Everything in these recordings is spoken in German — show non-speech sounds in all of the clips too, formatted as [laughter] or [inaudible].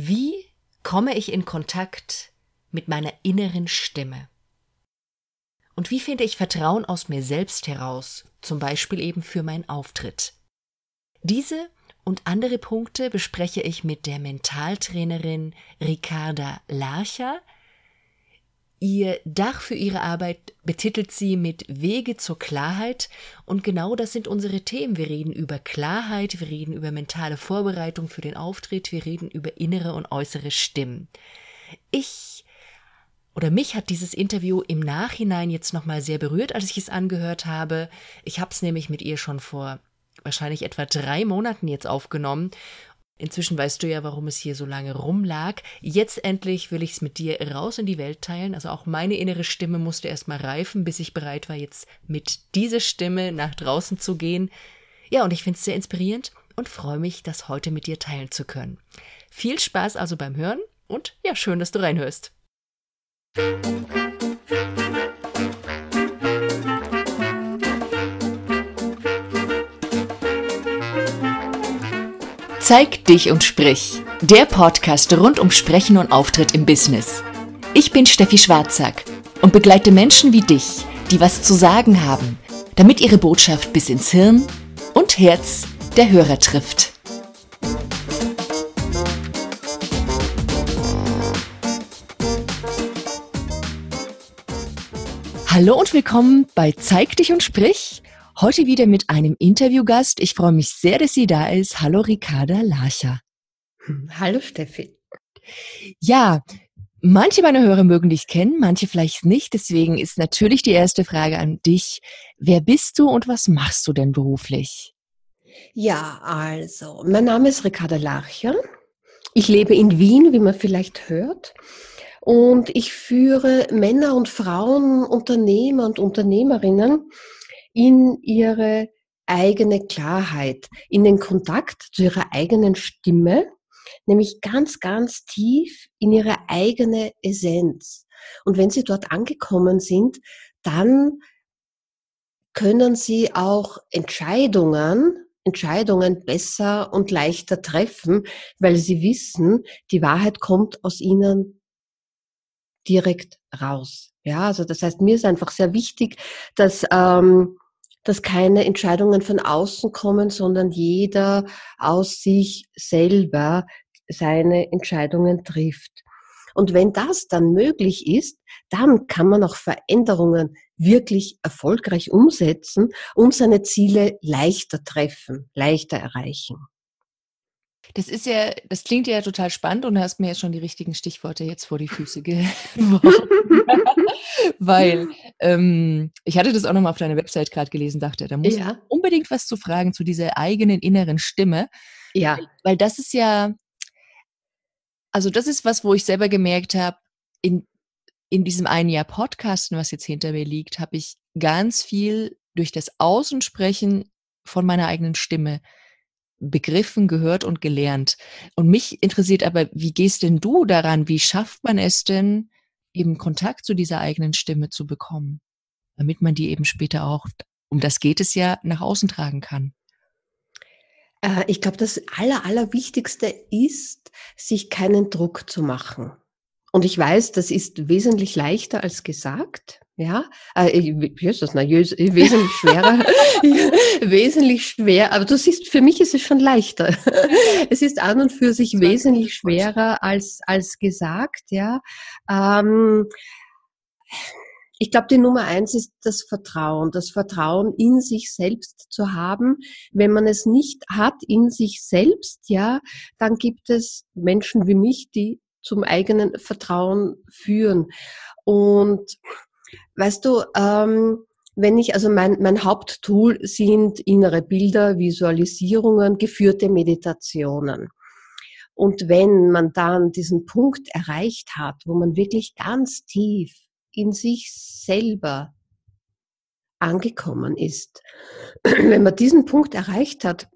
Wie komme ich in Kontakt mit meiner inneren Stimme? Und wie finde ich Vertrauen aus mir selbst heraus, zum Beispiel eben für meinen Auftritt? Diese und andere Punkte bespreche ich mit der Mentaltrainerin Ricarda Larcher. Ihr Dach für ihre Arbeit betitelt sie mit Wege zur Klarheit und genau das sind unsere Themen. Wir reden über Klarheit, wir reden über mentale Vorbereitung für den Auftritt, wir reden über innere und äußere Stimmen. Ich oder mich hat dieses Interview im Nachhinein jetzt nochmal sehr berührt, als ich es angehört habe. Ich habe es nämlich mit ihr schon vor wahrscheinlich etwa drei Monaten jetzt aufgenommen. Inzwischen weißt du ja, warum es hier so lange rumlag. Jetzt endlich will ich es mit dir raus in die Welt teilen. Also auch meine innere Stimme musste erstmal reifen, bis ich bereit war, jetzt mit dieser Stimme nach draußen zu gehen. Ja, und ich finde es sehr inspirierend und freue mich, das heute mit dir teilen zu können. Viel Spaß also beim Hören und ja, schön, dass du reinhörst. Zeig dich und sprich. Der Podcast rund um Sprechen und Auftritt im Business. Ich bin Steffi Schwarzack und begleite Menschen wie dich, die was zu sagen haben, damit ihre Botschaft bis ins Hirn und Herz der Hörer trifft. Hallo und willkommen bei Zeig dich und sprich. Heute wieder mit einem Interviewgast. Ich freue mich sehr, dass sie da ist. Hallo Ricarda Larcher. Hallo Steffi. Ja, manche meiner Hörer mögen dich kennen, manche vielleicht nicht. Deswegen ist natürlich die erste Frage an dich. Wer bist du und was machst du denn beruflich? Ja, also, mein Name ist Ricarda Larcher. Ich lebe in Wien, wie man vielleicht hört. Und ich führe Männer und Frauen, Unternehmer und Unternehmerinnen in ihre eigene Klarheit, in den Kontakt zu ihrer eigenen Stimme, nämlich ganz, ganz tief in ihre eigene Essenz. Und wenn sie dort angekommen sind, dann können sie auch Entscheidungen, Entscheidungen besser und leichter treffen, weil sie wissen, die Wahrheit kommt aus ihnen direkt raus. Ja, also das heißt, mir ist einfach sehr wichtig, dass, ähm, dass keine Entscheidungen von außen kommen, sondern jeder aus sich selber seine Entscheidungen trifft. Und wenn das dann möglich ist, dann kann man auch Veränderungen wirklich erfolgreich umsetzen und seine Ziele leichter treffen, leichter erreichen. Das ist ja, das klingt ja total spannend und du hast mir jetzt schon die richtigen Stichworte jetzt vor die Füße geworfen. [laughs] [laughs] Weil ähm, ich hatte das auch nochmal auf deiner Website gerade gelesen, dachte, da muss ja. unbedingt was zu fragen zu dieser eigenen inneren Stimme. Ja. Weil, weil das ist ja, also das ist was, wo ich selber gemerkt habe, in, in diesem einen Jahr Podcasten, was jetzt hinter mir liegt, habe ich ganz viel durch das Außensprechen von meiner eigenen Stimme begriffen, gehört und gelernt. Und mich interessiert aber, wie gehst denn du daran? Wie schafft man es denn, eben Kontakt zu dieser eigenen Stimme zu bekommen, damit man die eben später auch, um das geht es ja, nach außen tragen kann? Äh, ich glaube, das Aller, Allerwichtigste ist, sich keinen Druck zu machen. Und ich weiß, das ist wesentlich leichter als gesagt. Ja, äh, Jesus, na, [laughs] wesentlich schwerer, [laughs] wesentlich schwer, aber du siehst, für mich ist es schon leichter. [laughs] es ist an und für sich wesentlich schwerer als, als gesagt, ja. Ähm, ich glaube, die Nummer eins ist das Vertrauen, das Vertrauen in sich selbst zu haben. Wenn man es nicht hat in sich selbst, ja, dann gibt es Menschen wie mich, die zum eigenen Vertrauen führen. Und weißt du, ähm, wenn ich, also mein, mein Haupttool sind innere Bilder, Visualisierungen, geführte Meditationen. Und wenn man dann diesen Punkt erreicht hat, wo man wirklich ganz tief in sich selber angekommen ist, [clears throat] wenn man diesen Punkt erreicht hat,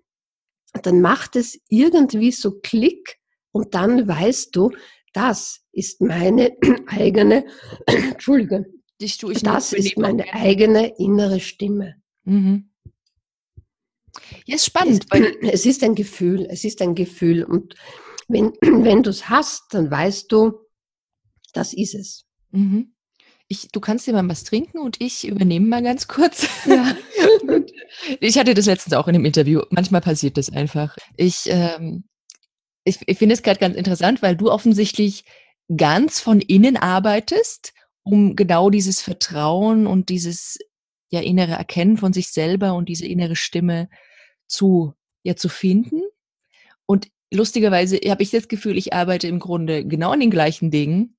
dann macht es irgendwie so Klick und dann weißt du, das ist meine [clears throat] eigene, [clears throat] Entschuldige, Dich tue ich das ist meine eigene innere Stimme. Mhm. Ja, ist spannend. Es, [clears throat] es, ist ein Gefühl, es ist ein Gefühl. Und Wenn, [clears throat] wenn du es hast, dann weißt du, das ist es. Mhm. Ich, du kannst dir mal was trinken und ich übernehme mal ganz kurz. Ja. [laughs] ich hatte das letztens auch in einem Interview. Manchmal passiert das einfach. Ich, ähm, ich, ich finde es gerade ganz interessant, weil du offensichtlich ganz von innen arbeitest, um genau dieses Vertrauen und dieses ja innere Erkennen von sich selber und diese innere Stimme zu ja zu finden. Und lustigerweise habe ich das Gefühl, ich arbeite im Grunde genau an den gleichen Dingen,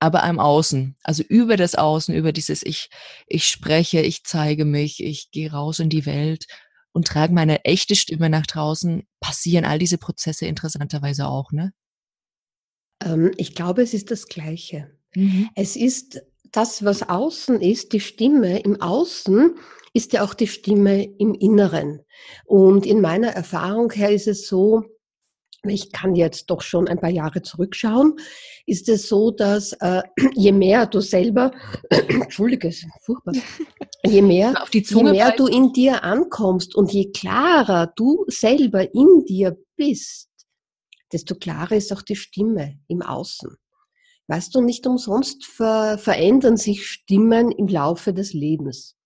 aber am Außen, also über das Außen, über dieses ich ich spreche, ich zeige mich, ich gehe raus in die Welt und trage meine echte Stimme nach draußen, passieren all diese Prozesse interessanterweise auch, ne? Ähm, ich glaube, es ist das Gleiche. Mhm. Es ist das, was außen ist, die Stimme im Außen, ist ja auch die Stimme im Inneren. Und in meiner Erfahrung her ist es so, ich kann jetzt doch schon ein paar Jahre zurückschauen, ist es so, dass äh, [clears throat] je mehr du selber, [clears throat] Entschuldige, furchtbar, [laughs] je mehr, je mehr du in dir ankommst und je klarer du selber in dir bist, desto klarer ist auch die Stimme im Außen. Weißt du, nicht umsonst ver verändern sich Stimmen im Laufe des Lebens.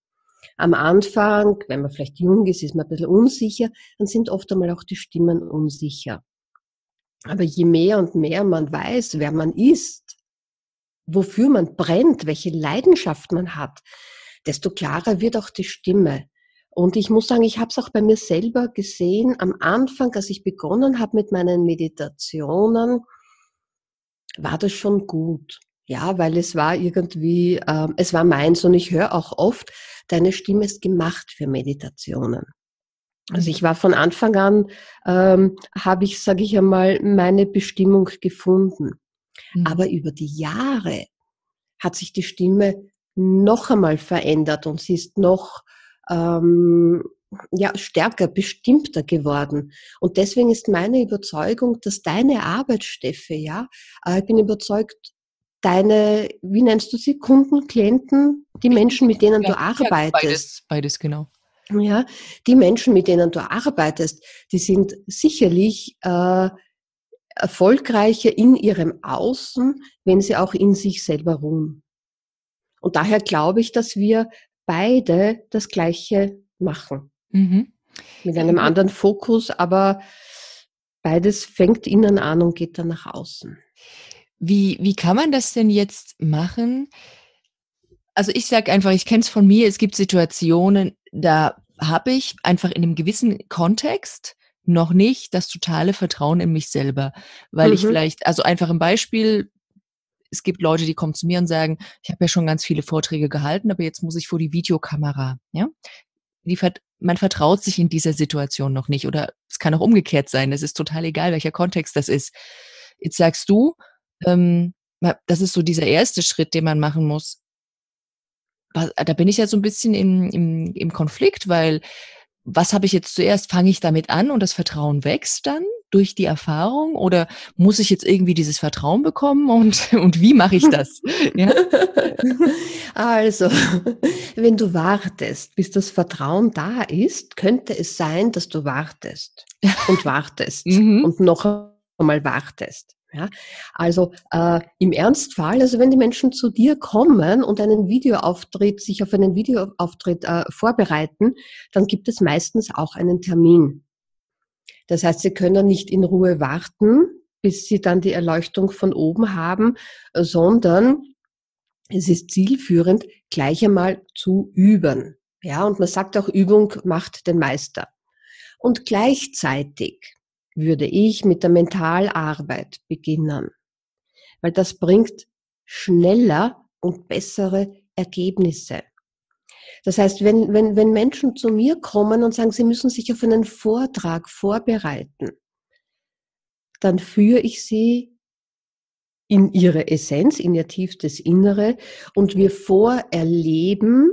Am Anfang, wenn man vielleicht jung ist, ist man ein bisschen unsicher, dann sind oft einmal auch die Stimmen unsicher. Aber je mehr und mehr man weiß, wer man ist, wofür man brennt, welche Leidenschaft man hat, desto klarer wird auch die Stimme. Und ich muss sagen, ich habe es auch bei mir selber gesehen, am Anfang, als ich begonnen habe mit meinen Meditationen, war das schon gut. Ja, weil es war irgendwie, äh, es war meins und ich höre auch oft, deine Stimme ist gemacht für Meditationen. Also ich war von Anfang an, ähm, habe ich, sage ich einmal, meine Bestimmung gefunden. Mhm. Aber über die Jahre hat sich die Stimme noch einmal verändert und sie ist noch ähm, ja, stärker, bestimmter geworden. Und deswegen ist meine Überzeugung, dass deine Arbeit, Steffe, ja, äh, ich bin überzeugt, deine, wie nennst du sie, Kunden, Klienten, die Menschen, mit denen ja, du arbeitest. Ja, beides, beides, genau. Ja, die Menschen, mit denen du arbeitest, die sind sicherlich äh, erfolgreicher in ihrem Außen, wenn sie auch in sich selber ruhen. Und daher glaube ich, dass wir beide das Gleiche machen. Mhm. Mit einem ja. anderen Fokus, aber beides fängt innen an und geht dann nach außen. Wie, wie kann man das denn jetzt machen? Also ich sage einfach, ich kenne es von mir, es gibt Situationen, da habe ich einfach in einem gewissen Kontext noch nicht das totale Vertrauen in mich selber, weil mhm. ich vielleicht, also einfach ein Beispiel, es gibt Leute, die kommen zu mir und sagen, ich habe ja schon ganz viele Vorträge gehalten, aber jetzt muss ich vor die Videokamera. Ja, die, man vertraut sich in dieser Situation noch nicht oder es kann auch umgekehrt sein. Es ist total egal, welcher Kontext das ist. Jetzt sagst du, ähm, das ist so dieser erste Schritt, den man machen muss. Da bin ich ja so ein bisschen im, im, im Konflikt, weil was habe ich jetzt zuerst? Fange ich damit an und das Vertrauen wächst dann durch die Erfahrung oder muss ich jetzt irgendwie dieses Vertrauen bekommen und, [laughs] und wie mache ich das? ja? [laughs] Also, wenn du wartest, bis das Vertrauen da ist, könnte es sein, dass du wartest [laughs] und wartest mhm. und noch einmal wartest. Ja, also äh, im Ernstfall, also wenn die Menschen zu dir kommen und einen Videoauftritt, sich auf einen Videoauftritt äh, vorbereiten, dann gibt es meistens auch einen Termin. Das heißt, sie können nicht in Ruhe warten, bis sie dann die Erleuchtung von oben haben, sondern es ist zielführend, gleich einmal zu üben. Ja, und man sagt auch, Übung macht den Meister. Und gleichzeitig würde ich mit der Mentalarbeit beginnen, weil das bringt schneller und bessere Ergebnisse. Das heißt, wenn, wenn, wenn Menschen zu mir kommen und sagen, sie müssen sich auf einen Vortrag vorbereiten, dann führe ich sie in ihre Essenz, in ihr tiefstes Innere und wir vorerleben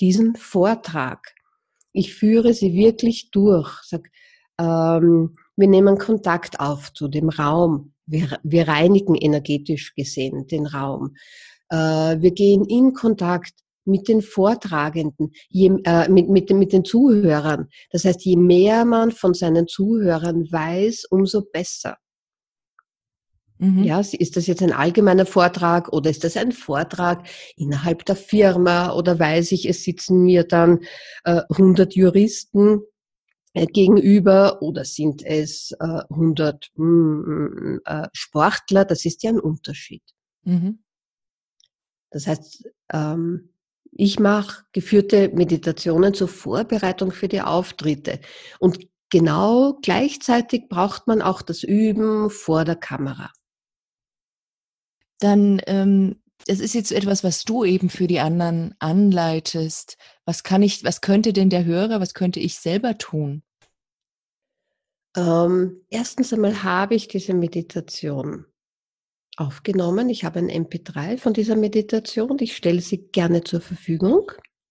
diesen Vortrag. Ich führe sie wirklich durch. Sag, ähm, wir nehmen Kontakt auf zu dem Raum. Wir, wir reinigen energetisch gesehen den Raum. Äh, wir gehen in Kontakt mit den Vortragenden, je, äh, mit, mit, mit den Zuhörern. Das heißt, je mehr man von seinen Zuhörern weiß, umso besser. Mhm. Ja, ist das jetzt ein allgemeiner Vortrag oder ist das ein Vortrag innerhalb der Firma oder weiß ich, es sitzen mir dann äh, 100 Juristen gegenüber oder sind es äh, 100 mh, hm, äh, Sportler? Das ist ja ein Unterschied. Mhm. Das heißt, ähm, ich mache geführte Meditationen zur Vorbereitung für die Auftritte. Und genau gleichzeitig braucht man auch das Üben vor der Kamera. Dann, ähm, das ist jetzt etwas, was du eben für die anderen anleitest. Was kann ich, was könnte denn der Hörer, was könnte ich selber tun? Ähm, erstens einmal habe ich diese Meditation aufgenommen. Ich habe ein MP3 von dieser Meditation. Ich stelle sie gerne zur Verfügung.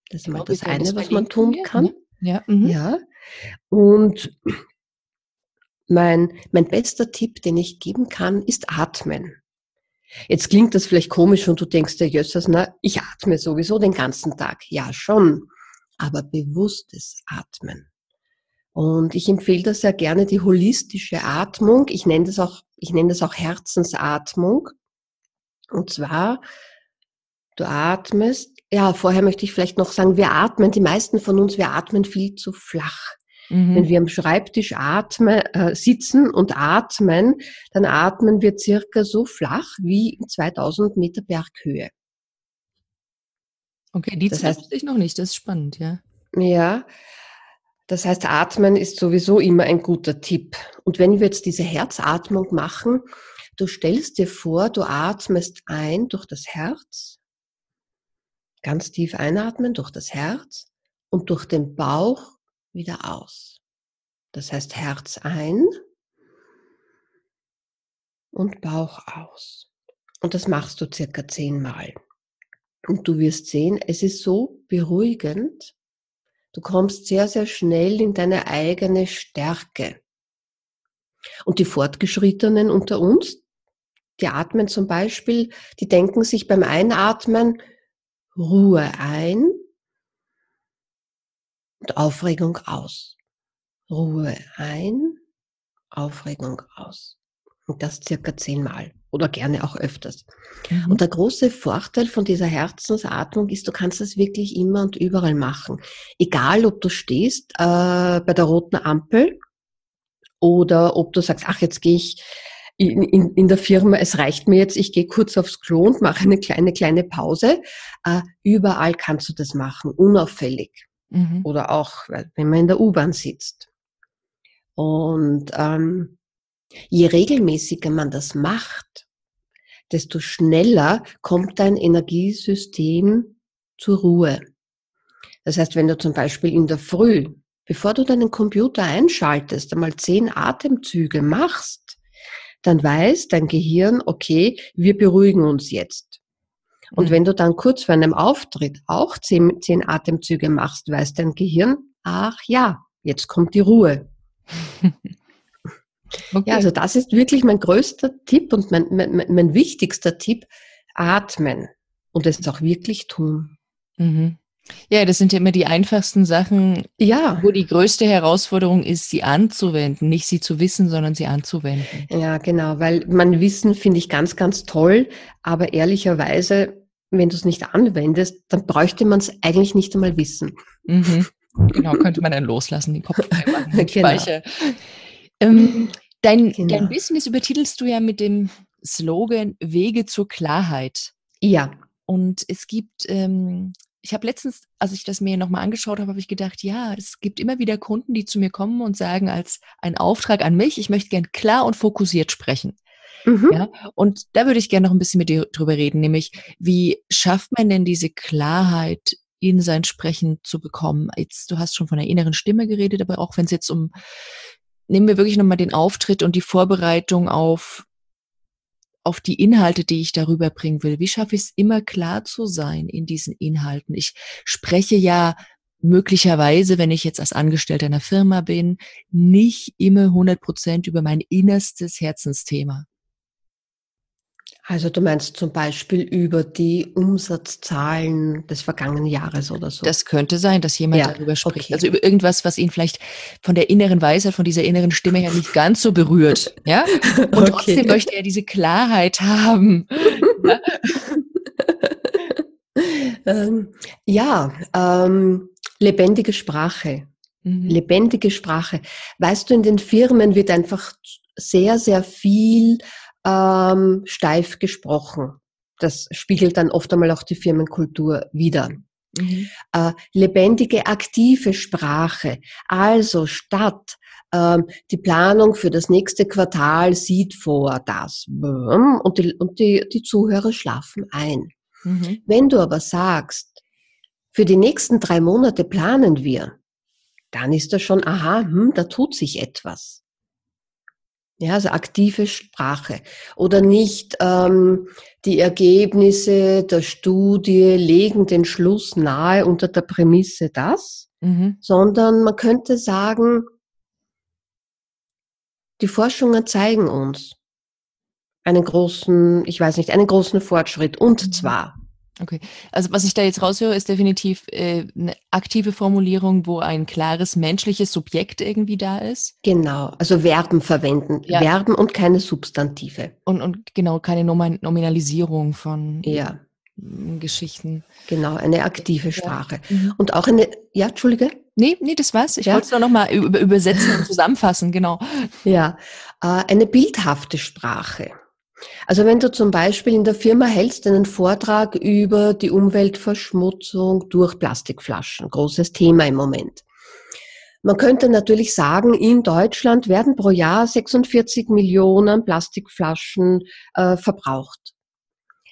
Das ist mal das eine, was man tun kann. Ja. Mhm. ja. Und mein, mein bester Tipp, den ich geben kann, ist atmen. Jetzt klingt das vielleicht komisch und du denkst dir, Jössers, na, ich atme sowieso den ganzen Tag. Ja, schon. Aber bewusstes Atmen. Und ich empfehle das sehr gerne, die holistische Atmung. Ich nenne das auch, ich nenne das auch Herzensatmung. Und zwar, du atmest, ja, vorher möchte ich vielleicht noch sagen, wir atmen, die meisten von uns, wir atmen viel zu flach. Mhm. Wenn wir am Schreibtisch atmen, äh, sitzen und atmen, dann atmen wir circa so flach wie 2000 Meter Berghöhe. Okay, die das heißt, ich noch nicht, das ist spannend, ja. Ja, das heißt, Atmen ist sowieso immer ein guter Tipp. Und wenn wir jetzt diese Herzatmung machen, du stellst dir vor, du atmest ein durch das Herz, ganz tief einatmen durch das Herz und durch den Bauch wieder aus. Das heißt Herz ein und Bauch aus. Und das machst du circa zehnmal. Und du wirst sehen, es ist so beruhigend. Du kommst sehr, sehr schnell in deine eigene Stärke. Und die Fortgeschrittenen unter uns, die atmen zum Beispiel, die denken sich beim Einatmen Ruhe ein und Aufregung aus. Ruhe ein, Aufregung aus. Und das circa zehnmal oder gerne auch öfters. Mhm. Und der große Vorteil von dieser Herzensatmung ist, du kannst das wirklich immer und überall machen. Egal, ob du stehst äh, bei der roten Ampel oder ob du sagst, ach, jetzt gehe ich in, in, in der Firma, es reicht mir jetzt, ich gehe kurz aufs Klo und mache eine kleine, kleine Pause. Äh, überall kannst du das machen, unauffällig. Mhm. Oder auch, wenn man in der U-Bahn sitzt. Und ähm, je regelmäßiger man das macht, desto schneller kommt dein Energiesystem zur Ruhe. Das heißt, wenn du zum Beispiel in der Früh, bevor du deinen Computer einschaltest, einmal zehn Atemzüge machst, dann weiß dein Gehirn, okay, wir beruhigen uns jetzt. Und mhm. wenn du dann kurz vor einem Auftritt auch zehn, zehn Atemzüge machst, weiß dein Gehirn, ach ja, jetzt kommt die Ruhe. [laughs] Okay. Ja, also das ist wirklich mein größter Tipp und mein, mein, mein wichtigster Tipp. Atmen und es auch wirklich tun. Mhm. Ja, das sind ja immer die einfachsten Sachen, ja. wo die größte Herausforderung ist, sie anzuwenden. Nicht sie zu wissen, sondern sie anzuwenden. Ja, genau, weil man Wissen finde ich ganz, ganz toll, aber ehrlicherweise, wenn du es nicht anwendest, dann bräuchte man es eigentlich nicht einmal wissen. Mhm. Genau, könnte man dann loslassen, den Kopf [laughs] genau. Ähm, dein, genau. dein Business übertitelst du ja mit dem Slogan Wege zur Klarheit. Ja. Und es gibt, ähm, ich habe letztens, als ich das mir nochmal angeschaut habe, habe ich gedacht, ja, es gibt immer wieder Kunden, die zu mir kommen und sagen als ein Auftrag an mich, ich möchte gern klar und fokussiert sprechen. Mhm. Ja, und da würde ich gerne noch ein bisschen mit dir drüber reden, nämlich wie schafft man denn diese Klarheit in sein Sprechen zu bekommen? Jetzt, du hast schon von der inneren Stimme geredet, aber auch wenn es jetzt um nehmen wir wirklich nochmal den Auftritt und die Vorbereitung auf, auf die Inhalte, die ich darüber bringen will. Wie schaffe ich es immer klar zu sein in diesen Inhalten? Ich spreche ja möglicherweise, wenn ich jetzt als Angestellter einer Firma bin, nicht immer 100 Prozent über mein innerstes Herzensthema. Also du meinst zum Beispiel über die Umsatzzahlen des vergangenen Jahres oder so? Das könnte sein, dass jemand ja, darüber spricht. Okay. Also über irgendwas, was ihn vielleicht von der inneren Weisheit, von dieser inneren Stimme her nicht ganz so berührt. [laughs] Ja? Und okay. trotzdem möchte er diese Klarheit haben. ja, [laughs] ähm, ja ähm, lebendige Sprache. Mhm. Lebendige Sprache. Weißt du, in den Firmen wird einfach sehr, sehr viel ähm, steif gesprochen. Das spiegelt dann oft einmal auch die Firmenkultur wider. Mhm. Äh, lebendige, aktive Sprache. Also statt ähm, die Planung für das nächste Quartal sieht vor das und die, und die, die Zuhörer schlafen ein. Mhm. Wenn du aber sagst, für die nächsten drei Monate planen wir, dann ist das schon, aha, hm, da tut sich etwas. Ja, also aktive Sprache. Oder nicht ähm, die Ergebnisse der Studie legen den Schluss nahe unter der Prämisse das, mhm. sondern man könnte sagen, die Forschungen zeigen uns einen großen, ich weiß nicht, einen großen Fortschritt. Und mhm. zwar Okay, also was ich da jetzt raushöre, ist definitiv äh, eine aktive Formulierung, wo ein klares menschliches Subjekt irgendwie da ist. Genau, also Verben verwenden, ja. Verben und keine Substantive. Und, und genau, keine Nominalisierung von ja. Geschichten. Genau, eine aktive Sprache. Ja. Mhm. Und auch eine, ja, Entschuldige? Nee, nee, das war's. Ich ja. wollte es nur nochmal über, übersetzen und zusammenfassen, genau. Ja, äh, eine bildhafte Sprache. Also wenn du zum Beispiel in der Firma hältst einen Vortrag über die Umweltverschmutzung durch Plastikflaschen, großes Thema im Moment. Man könnte natürlich sagen, in Deutschland werden pro Jahr 46 Millionen Plastikflaschen äh, verbraucht.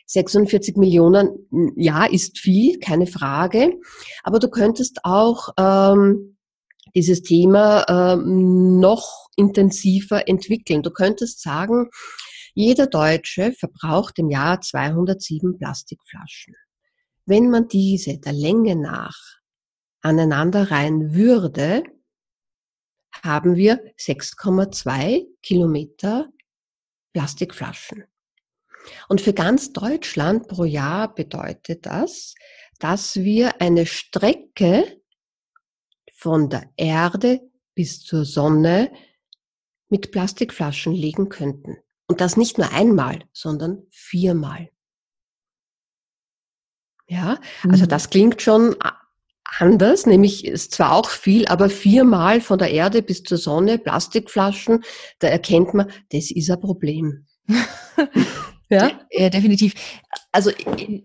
46 Millionen, ja, ist viel, keine Frage. Aber du könntest auch ähm, dieses Thema ähm, noch intensiver entwickeln. Du könntest sagen, jeder Deutsche verbraucht im Jahr 207 Plastikflaschen. Wenn man diese der Länge nach aneinander reihen würde, haben wir 6,2 Kilometer Plastikflaschen. Und für ganz Deutschland pro Jahr bedeutet das, dass wir eine Strecke von der Erde bis zur Sonne mit Plastikflaschen legen könnten. Und das nicht nur einmal, sondern viermal. Ja, also mhm. das klingt schon anders, nämlich ist zwar auch viel, aber viermal von der Erde bis zur Sonne Plastikflaschen, da erkennt man, das ist ein Problem. [laughs] ja? ja, definitiv. Also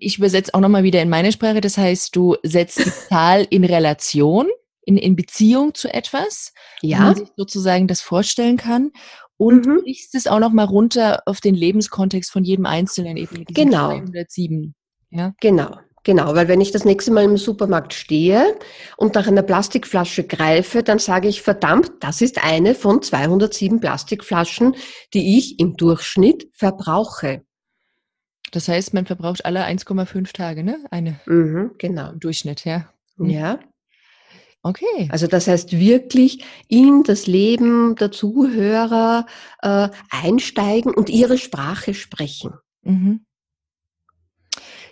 ich übersetze auch nochmal wieder in meine Sprache, das heißt, du setzt die [laughs] Zahl in Relation, in, in Beziehung zu etwas, ja. wo man sich sozusagen das vorstellen kann und mhm. brichst es auch noch mal runter auf den Lebenskontext von jedem Einzelnen eben mit genau. 207. Ja? Genau. Genau, weil wenn ich das nächste Mal im Supermarkt stehe und nach einer Plastikflasche greife, dann sage ich, verdammt, das ist eine von 207 Plastikflaschen, die ich im Durchschnitt verbrauche. Das heißt, man verbraucht alle 1,5 Tage, ne? Eine. Mhm, genau. Im Durchschnitt, ja. Mhm. Ja. Okay. Also das heißt wirklich in das Leben der Zuhörer äh, einsteigen und ihre Sprache sprechen. Mhm.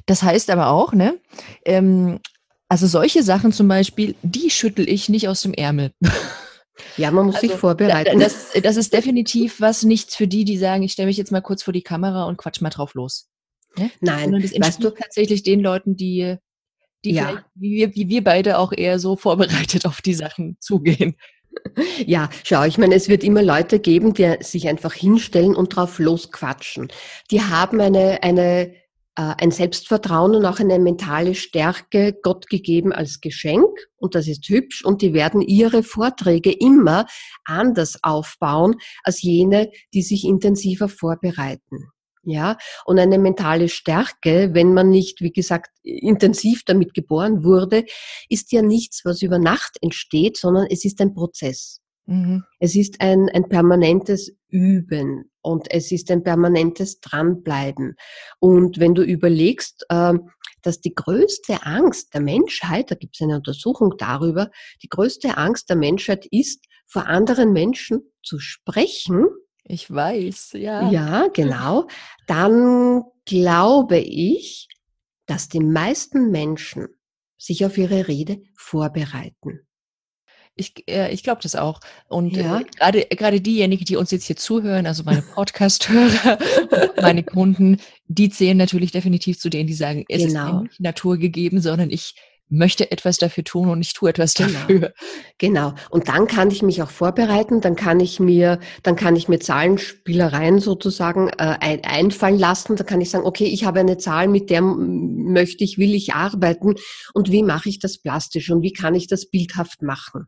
Das heißt aber auch, ne? Ähm, also solche Sachen zum Beispiel, die schüttel ich nicht aus dem Ärmel. [laughs] Ja, man muss also, sich vorbereiten. Das, das ist definitiv was nichts für die, die sagen, ich stelle mich jetzt mal kurz vor die Kamera und quatsch mal drauf los. Ne? Nein, Sondern das weißt du tatsächlich den Leuten, die die ja. wie wir, wie wir beide auch eher so vorbereitet auf die Sachen zugehen. [laughs] Ja, schau, ich meine, es wird immer Leute geben, die sich einfach hinstellen und drauf losquatschen. Die haben eine, eine, äh, ein Selbstvertrauen und auch eine mentale Stärke Gott gegeben als Geschenk. Und das ist hübsch. Und die werden ihre Vorträge immer anders aufbauen als jene, die sich intensiver vorbereiten. Ja, und eine mentale Stärke, wenn man nicht, wie gesagt, intensiv damit geboren wurde, ist ja nichts, was über Nacht entsteht, sondern es ist ein Prozess. Mhm. Es ist ein, ein permanentes Üben und es ist ein permanentes Dranbleiben. Und wenn du überlegst, äh, dass die größte Angst der Menschheit, da gibt es eine Untersuchung darüber, die größte Angst der Menschheit ist, vor anderen Menschen zu sprechen, Ich weiß, ja. Ja, genau. Dann glaube ich, dass die meisten Menschen sich auf ihre Rede vorbereiten. Ich, äh, ich glaube das auch. Und ja. äh, gerade gerade diejenigen, die uns jetzt hier zuhören, also meine Podcast-Hörer, [laughs] meine Kunden, die zählen natürlich definitiv zu denen, die sagen, es genau. ist nicht Natur gegeben, sondern ich möchte etwas dafür tun und ich tue etwas genau. dafür. Genau. Und dann kann ich mich auch vorbereiten, dann kann ich mir, dann kann ich mir Zahlenspielereien sozusagen äh, ein, einfallen lassen. Da kann ich sagen, okay, ich habe eine Zahl, mit der möchte ich, will ich arbeiten und wie mache ich das plastisch und wie kann ich das bildhaft machen?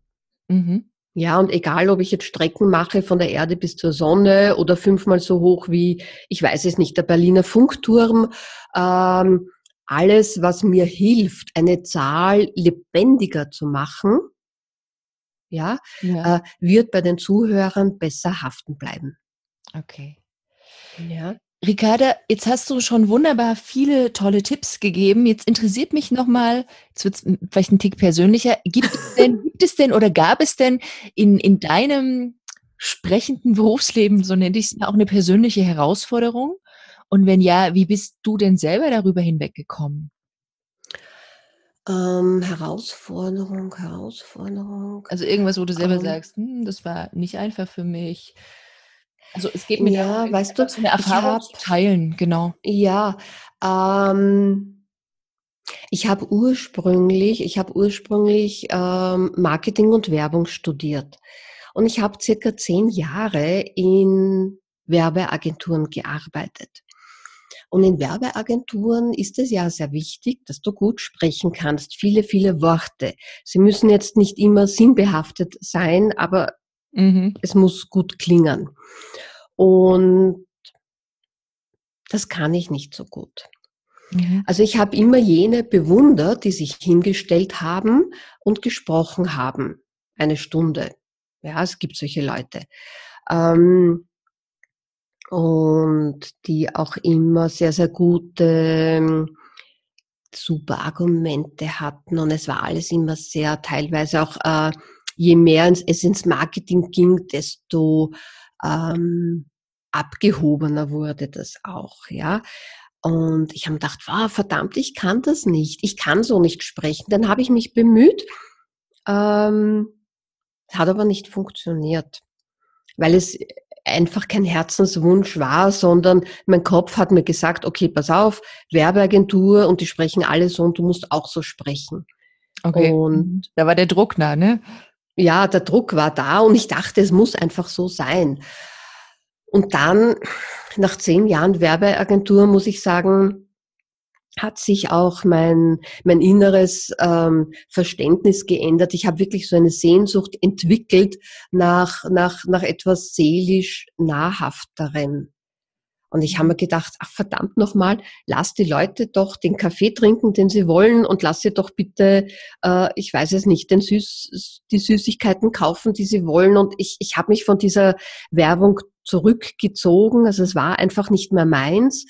Mhm. Ja, und egal, ob ich jetzt Strecken mache von der Erde bis zur Sonne oder fünfmal so hoch wie, ich weiß es nicht, der Berliner Funkturm, ähm, alles, was mir hilft, eine Zahl lebendiger zu machen, ja, ja. Äh, wird bei den Zuhörern besser haften bleiben. Okay. Ja. Ricarda, jetzt hast du schon wunderbar viele tolle Tipps gegeben. Jetzt interessiert mich nochmal, jetzt wird es vielleicht ein Tick persönlicher, gibt es denn, [laughs] gibt es denn oder gab es denn in, in deinem sprechenden Berufsleben, so nenne ich es, auch eine persönliche Herausforderung? Und wenn ja, wie bist du denn selber darüber hinweggekommen? Ähm, Herausforderung, Herausforderung. Also irgendwas, wo du selber ähm, sagst, hm, das war nicht einfach für mich. Also es geht mir ja, darum, weißt du, eine Erfahrung hab, zu teilen, genau. Ja, ähm, ich habe ursprünglich, ich habe ursprünglich ähm, Marketing und Werbung studiert und ich habe circa zehn Jahre in Werbeagenturen gearbeitet. Und in Werbeagenturen ist es ja sehr wichtig, dass du gut sprechen kannst, viele, viele Worte. Sie müssen jetzt nicht immer sinnbehaftet sein, aber mhm. es muss gut klingen. Und das kann ich nicht so gut. Mhm. Also ich habe immer jene bewundert, die sich hingestellt haben und gesprochen haben. Eine Stunde. Ja, es gibt solche Leute. Ähm, und die auch immer sehr, sehr gute, ähm, super Argumente hatten und es war alles immer sehr, teilweise auch, äh, je mehr es ins Marketing ging, desto ähm, abgehobener wurde das auch, ja. Und ich habe gedacht, wow, verdammt, ich kann das nicht, ich kann so nicht sprechen. Dann habe ich mich bemüht, ähm, hat aber nicht funktioniert, weil es einfach kein Herzenswunsch war, sondern mein Kopf hat mir gesagt, okay, pass auf, Werbeagentur und die sprechen alle so und du musst auch so sprechen. Okay. Und da war der Druck da, ne? Ja, der Druck war da und ich dachte, es muss einfach so sein. Und dann, nach zehn Jahren Werbeagentur, muss ich sagen, hat sich auch mein, mein inneres ähm, Verständnis geändert. Ich habe wirklich so eine Sehnsucht entwickelt nach, nach, nach etwas seelisch Nahrhafterem. Und ich habe mir gedacht, ach verdammt nochmal, lass die Leute doch den Kaffee trinken, den sie wollen und lass sie doch bitte, äh, ich weiß es nicht, den Süß, die Süßigkeiten kaufen, die sie wollen. Und ich, ich habe mich von dieser Werbung zurückgezogen. Also es war einfach nicht mehr meins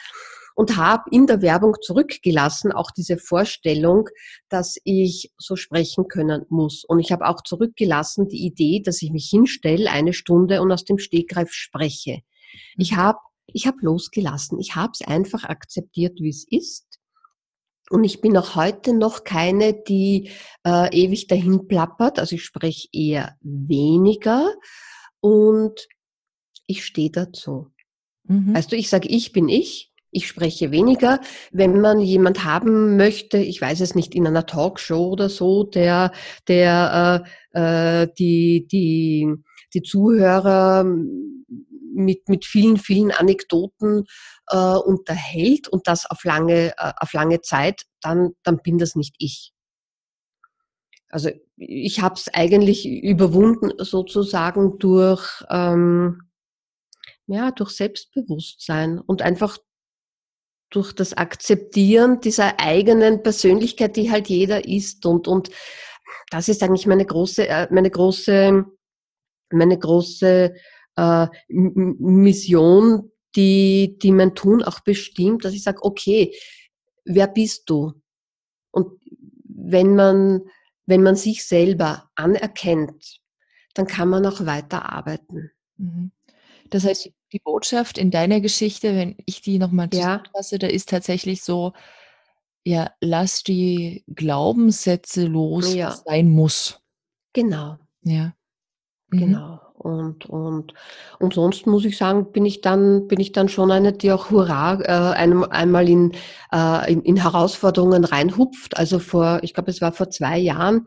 und habe in der Werbung zurückgelassen auch diese Vorstellung, dass ich so sprechen können muss. Und ich habe auch zurückgelassen die Idee, dass ich mich hinstelle eine Stunde und aus dem Stegreif spreche. Ich mhm. habe ich hab losgelassen. Ich habe es einfach akzeptiert, wie es ist. Und ich bin auch heute noch keine, die äh, ewig dahin plappert. Also ich spreche eher weniger und ich stehe dazu. Mhm. Weißt du, ich sage, ich bin ich ich spreche weniger. Wenn man jemand haben möchte, ich weiß es nicht, in einer Talkshow oder so, der, der äh, äh, die, die, die Zuhörer mit, mit vielen, vielen Anekdoten äh, unterhält und das auf lange, äh, auf lange Zeit, dann, dann bin das nicht ich. Also ich habe es eigentlich überwunden sozusagen durch, ähm, ja, durch Selbstbewusstsein und einfach durch das Akzeptieren dieser eigenen Persönlichkeit, die halt jeder ist. Und, und das ist eigentlich meine große, äh, meine große, meine große äh, Mission, die, die mein Tun auch bestimmt, dass ich sage, okay, wer bist du? Und wenn man, wenn man sich selber anerkennt, dann kann man auch weiter arbeiten. Mhm. Das heißt, die Botschaft in deiner Geschichte, wenn ich die nochmal Ja. zusammenfasse, da ist tatsächlich so, ja, lass die Glaubenssätze los, was Ja. sein muss. Genau. Ja. Mhm. Genau. Und und und sonst muss ich sagen, bin ich dann bin ich dann schon eine, die auch hurra, äh, einem einmal in äh, in in Herausforderungen reinhupft. Also vor ich glaube, es war vor 2 Jahren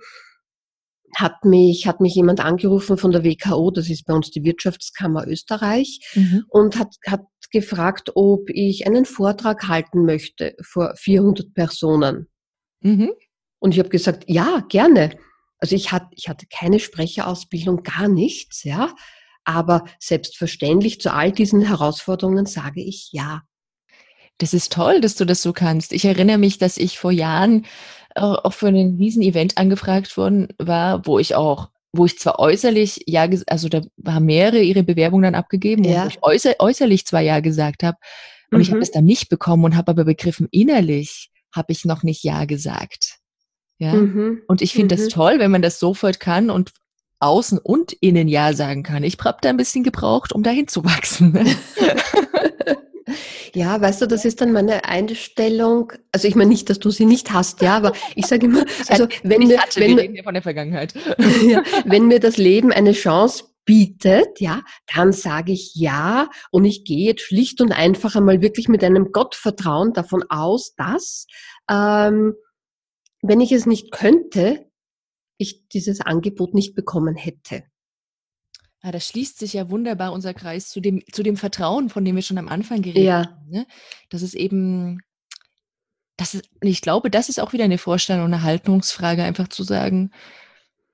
hat mich hat mich jemand angerufen von der WKO, das ist bei uns die Wirtschaftskammer Österreich, Mhm. und hat hat gefragt, ob ich einen Vortrag halten möchte vor 400 Personen. Mhm. Und ich habe gesagt: „Ja, gerne.“ Also, ich hatte ich hatte keine Sprecherausbildung, gar nichts, ja, aber selbstverständlich zu all diesen Herausforderungen sage ich ja. Das ist toll, dass du das so kannst. Ich erinnere mich, dass ich vor Jahren, auch für 'nen Riesen-Event angefragt worden war, wo ich auch wo ich zwar äußerlich ja also, da haben mehrere ihre Bewerbung dann abgegeben und wo Ja. ich äußer äußerlich zwar ja gesagt habe und ich habe Mhm. das dann nicht bekommen und habe aber begriffen, innerlich habe ich noch nicht ja gesagt. Ja? Mhm. Und ich finde das Mhm. toll, wenn man das sofort kann und außen und innen ja sagen kann. Ich habe da 'n bisschen gebraucht, um dahin zu wachsen, ne? [laughs] Ja, weißt du, das ist dann meine Einstellung also, ich meine nicht, dass du sie nicht hast, ja, aber ich sage immer, [laughs] also, wenn ich mir wenn wir von der Vergangenheit. [laughs] ja, wenn mir das Leben eine Chance bietet, ja, dann sage ich ja und ich gehe jetzt schlicht und einfach einmal wirklich mit einem Gottvertrauen davon aus, dass, ähm, wenn ich es nicht könnte, ich dieses Angebot nicht bekommen hätte. Ah, da schließt sich ja wunderbar unser Kreis zu dem zu dem Vertrauen, von dem wir schon am Anfang geredet Ja. haben, ne? Das ist eben das ist ich glaube, das ist auch wieder 'ne Vorstellung und 'ne Haltungsfrage, einfach zu sagen,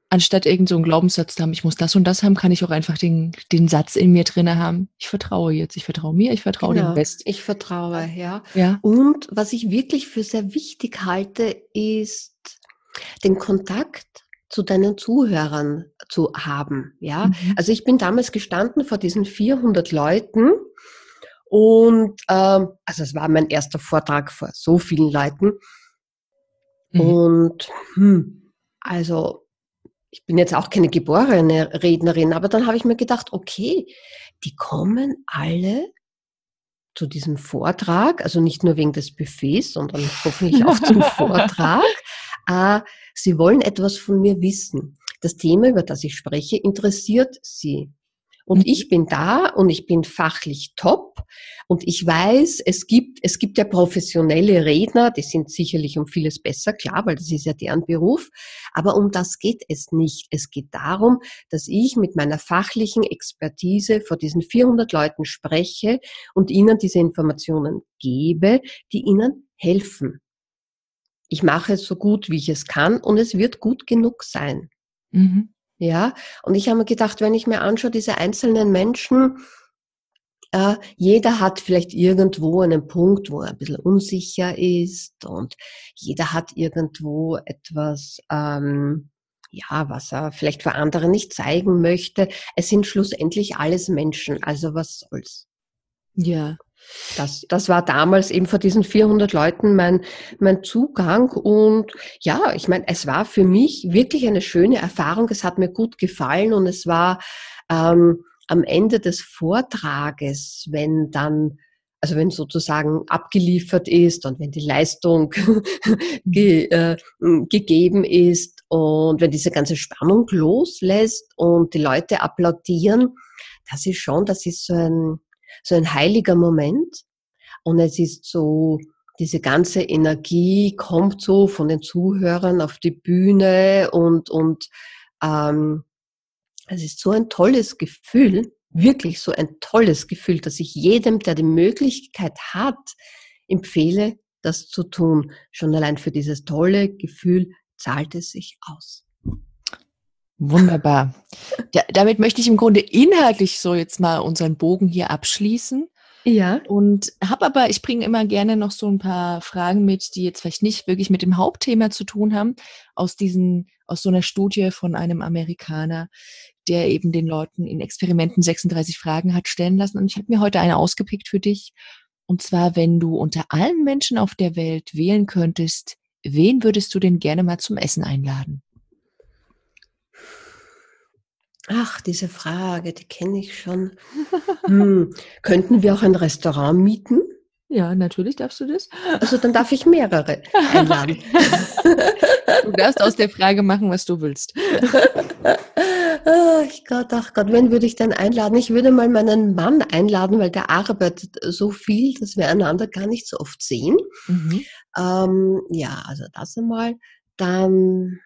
anstatt irgend so Glaubenssatz zu haben: „Ich muss das und das haben“, kann ich auch einfach den den Satz in mir drinne haben: „Ich vertraue jetzt. Ich vertraue mir, ich vertraue dem Genau, Rest.“ ich vertraue, ja. Ja. Und was ich wirklich für sehr wichtig halte, ist den Kontakt zu deinen Zuhörern zu haben, ja? Mhm. Also, ich bin damals gestanden vor diesen 400 Leuten und, ähm also, es war mein 1. Vortrag vor so vielen Leuten. Mhm. Und, hm, also, ich bin jetzt auch keine geborene Rednerin, aber dann habe ich mir gedacht: „Okay, die kommen alle zu diesem Vortrag, also, nicht nur wegen des Buffets, sondern hoffentlich auch zum [laughs] Vortrag. Äh, sie wollen etwas von mir wissen. Das Thema, über das ich spreche, interessiert sie. Und Mhm. ich bin da und ich bin fachlich top und ich weiß, es gibt es gibt ja professionelle Redner, die sind sicherlich um vieles besser, klar, weil das ist ja deren Beruf, aber um das geht es nicht. Es geht darum, dass ich mit meiner fachlichen Expertise vor diesen 400 Leuten spreche und ihnen diese Informationen gebe, die ihnen helfen. Ich mache es so gut, wie ich es kann und es wird gut genug sein. Mhm. Ja, und ich habe mir gedacht, wenn ich mir anschaue, diese einzelnen Menschen, äh, jeder hat vielleicht irgendwo einen Punkt, wo er ein bisschen unsicher ist und jeder hat irgendwo etwas, ähm, ja, was er vielleicht vor anderen nicht zeigen möchte. Es sind schlussendlich alles Menschen, also was soll's? Ja. Das das war damals eben vor diesen 400 Leuten mein mein Zugang und ja, ich meine, es war für mich wirklich eine schöne Erfahrung. Es hat mir gut gefallen und es war, ähm, am Ende des Vortrages, wenn dann also, wenn sozusagen abgeliefert ist und wenn die Leistung [laughs] ge äh, gegeben ist und wenn diese ganze Spannung loslässt und die Leute applaudieren, das ist schon das ist so ein so ein heiliger Moment. Und es ist so diese ganze Energie kommt so von den Zuhörern auf die Bühne und und, ähm, es ist so ein tolles Gefühl, wirklich so ein tolles Gefühl, dass ich jedem, der die Möglichkeit hat, empfehle, das zu tun. Schon allein für dieses tolle Gefühl zahlt es sich aus. Wunderbar. Ja, damit möchte ich im Grunde inhaltlich so jetzt mal unseren Bogen hier abschließen Ja. und habe aber ich bringe immer gerne noch so 'n paar Fragen mit, die jetzt vielleicht nicht wirklich mit dem Hauptthema zu tun haben, aus diesen aus so 'ner Studie von einem Amerikaner, der eben den Leuten in Experimenten 36 Fragen hat stellen lassen. Und ich habe mir heute eine ausgepickt für dich. Und zwar, wenn du unter allen Menschen auf der Welt wählen könntest, wen würdest du denn gerne mal zum Essen einladen? Ach, diese Frage, die kenne ich schon. Hm. Könnten wir auch ein Restaurant mieten? Ja, natürlich darfst du das. Also dann darf ich mehrere einladen. du darfst aus der Frage machen, was du willst. ach Gott, ach Gott, wen würde ich denn einladen? Ich würde mal meinen Mann einladen, weil der arbeitet so viel, dass wir einander gar nicht so oft sehen. Mhm. Ähm, ja, also das einmal. Dann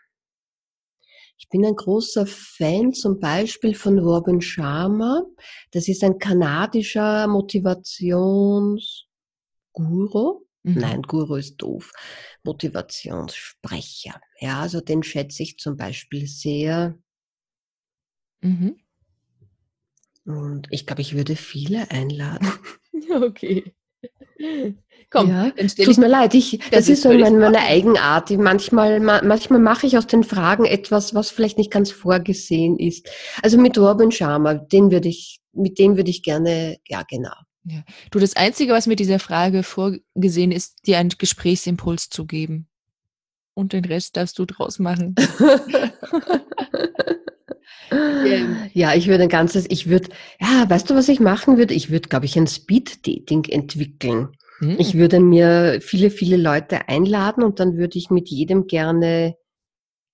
ich bin ein großer Fan zum Beispiel von Robin Sharma. Das ist ein kanadischer Motivationsguru. Mhm. Nein, Guru ist doof. Motivationssprecher. Ja, also den schätze ich zum Beispiel sehr. Mhm. Und ich glaube, ich würde viele einladen. [laughs] Okay. [laughs] Komm, ja, tut mir leid, ich, das, das ist so meine, meine Eigenart. Manchmal, manchmal mache ich aus den Fragen etwas, was vielleicht nicht ganz vorgesehen ist. Also mit Robin Sharma, den würde ich, mit dem würde ich gerne, ja genau. Ja. Du, das Einzige, was mit dieser Frage vorgesehen ist, dir einen Gesprächsimpuls zu geben. Und den Rest darfst du draus machen. [laughs] [laughs] ja, ich würde ein ganzes, ich würde, ja, weißt du, was ich machen würde? Ich würde, glaube ich, ein Speed-Dating entwickeln. Mhm. Ich würde mir viele, viele Leute einladen und dann würde ich mit jedem gerne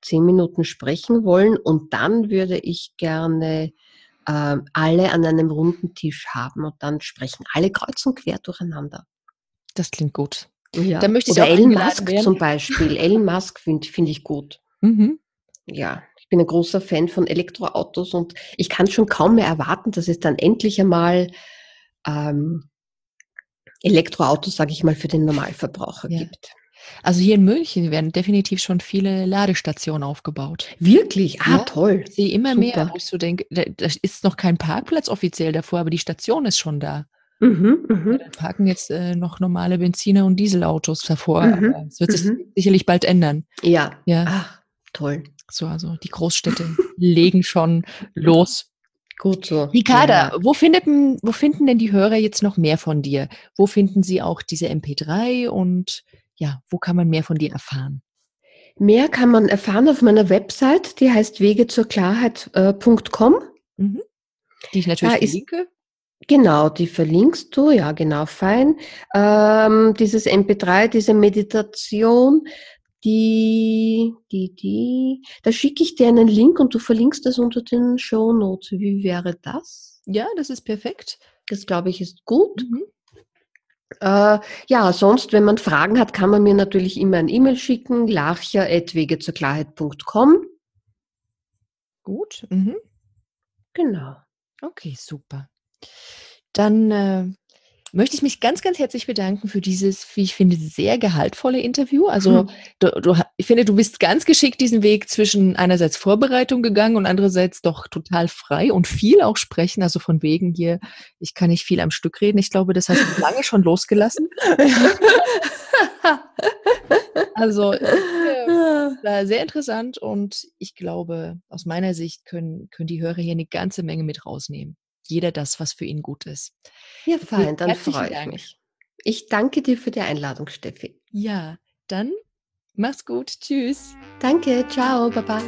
zehn Minuten sprechen wollen und dann würde ich gerne äh, alle an einem runden Tisch haben und dann sprechen alle kreuz und quer durcheinander. Das klingt gut. Ja. Dann möchte ich Oder Elon Musk werden. zum Beispiel. Elon Musk finde find ich gut. Mhm. Ja, ich bin ein großer Fan von Elektroautos und ich kann schon kaum mehr erwarten, dass es dann endlich einmal ähm, Elektroautos, sage ich mal, für den Normalverbraucher ja. gibt. Also hier in München werden definitiv schon viele Ladestationen aufgebaut. Wirklich? Ah, ja, toll. Ich sehe immer Super. mehr, wo ich so denke, da, da, ist noch kein Parkplatz offiziell davor, aber die Station ist schon da. Mhm, mh. Da parken jetzt äh, noch normale Benziner- und Dieselautos davor. Mhm, es wird sich mhm. sicherlich bald ändern. Ja. Ja. Ach, toll. So, also die Großstädte [laughs] legen schon los. Gut so. Ricarda, ja. wo, finden, wo finden denn die Hörer jetzt noch mehr von dir? Wo finden sie auch diese MP3 und ja, wo kann man mehr von dir erfahren? Mehr kann man erfahren auf meiner Website, die heißt wegezurklarheit.com. Äh, mhm. Die ich natürlich da verlinke. Ist, genau, die verlinkst du, ja, genau, fein. Ähm, dieses MP3, diese Meditation, die, die, die, da schicke ich dir einen Link und du verlinkst das unter den Show Notes. Wie wäre das? Ja, das ist perfekt. Das glaube ich ist gut. Mhm. Äh, ja, sonst, wenn man Fragen hat, kann man mir natürlich immer ein E-Mail schicken, larcher.wegezurklarheit.com. Gut. Mhm. Genau. Okay, super. Dann äh, möchte ich mich ganz, ganz herzlich bedanken für dieses, wie ich finde, sehr gehaltvolle Interview. Also hm. du, du, ich finde, du bist ganz geschickt diesen Weg zwischen einerseits Vorbereitung gegangen und andererseits doch total frei und viel auch sprechen. Also von wegen hier, ich kann nicht viel am Stück reden. Ich glaube, das hast du lange schon losgelassen. [laughs] also war sehr interessant und ich glaube, aus meiner Sicht können, können die Hörer hier eine ganze Menge mit rausnehmen jeder das, was für ihn gut ist. Ja, fein, dann freue ich mich. Ich danke dir für die Einladung, Steffi. Ja, dann mach's gut. Tschüss. Danke, ciao, baba.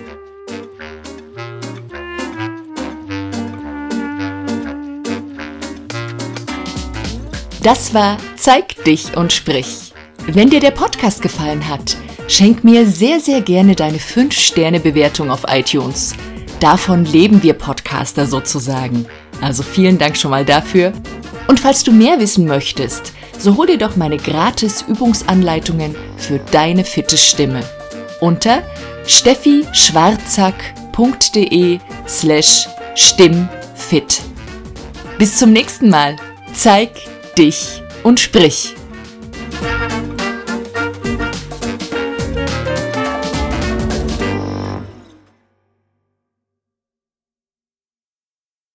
Das war Zeig dich und sprich. Wenn dir der Podcast gefallen hat, schenk mir sehr, sehr gerne deine 5-Sterne-Bewertung auf iTunes. Davon leben wir Podcaster sozusagen. Also vielen Dank schon mal dafür. Und falls du mehr wissen möchtest, so hol dir doch meine gratis Übungsanleitungen für deine fitte Stimme unter steffischwarzack.de slash stimmfit. Bis zum nächsten Mal. Zeig dich und sprich.